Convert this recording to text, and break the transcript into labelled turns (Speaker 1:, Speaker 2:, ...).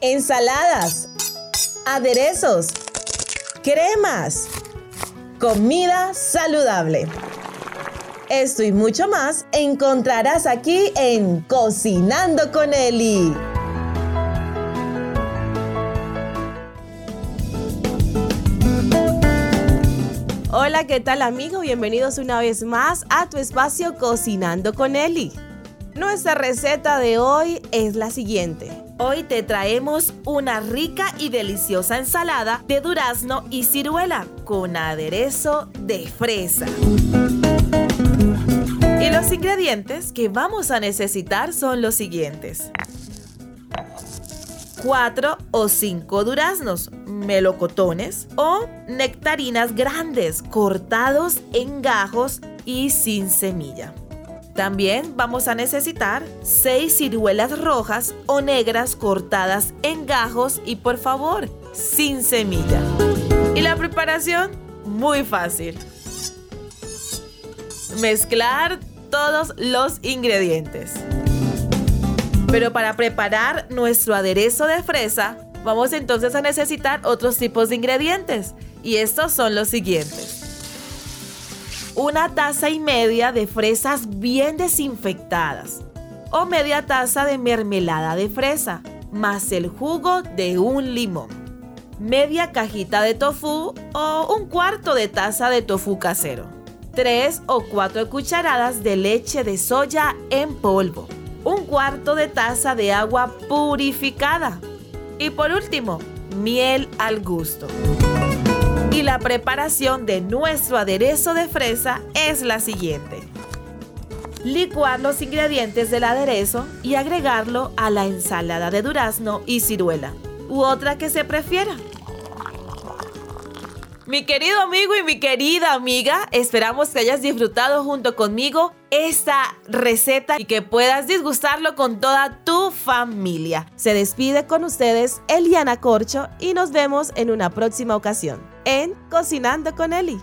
Speaker 1: ensaladas, aderezos, cremas, comida saludable. Esto y mucho más encontrarás aquí en Cocinando con Eli. Hola, ¿qué tal amigo? Bienvenidos una vez más a tu espacio Cocinando con Eli. Nuestra receta de hoy es la siguiente. Hoy te traemos una rica y deliciosa ensalada de durazno y ciruela con aderezo de fresa. Y los ingredientes que vamos a necesitar son los siguientes. 4 o 5 duraznos, melocotones o nectarinas grandes cortados en gajos y sin semilla. También vamos a necesitar 6 ciruelas rojas o negras cortadas en gajos y por favor, sin semilla. Y la preparación, muy fácil. Mezclar todos los ingredientes. Pero para preparar nuestro aderezo de fresa, vamos entonces a necesitar otros tipos de ingredientes. Y estos son los siguientes. Una taza y media de fresas bien desinfectadas. O media taza de mermelada de fresa, más el jugo de un limón. Media cajita de tofu o un cuarto de taza de tofu casero. 3 o 4 cucharadas de leche de soya en polvo un cuarto de taza de agua purificada. Y por último, miel al gusto. Y la preparación de nuestro aderezo de fresa es la siguiente. Licuar los ingredientes del aderezo y agregarlo a la ensalada de durazno y ciruela, u otra que se prefiera. Mi querido amigo y mi querida amiga, esperamos que hayas disfrutado junto conmigo esta receta y que puedas disgustarlo con toda tu familia. Se despide con ustedes Eliana Corcho y nos vemos en una próxima ocasión en Cocinando con Eli.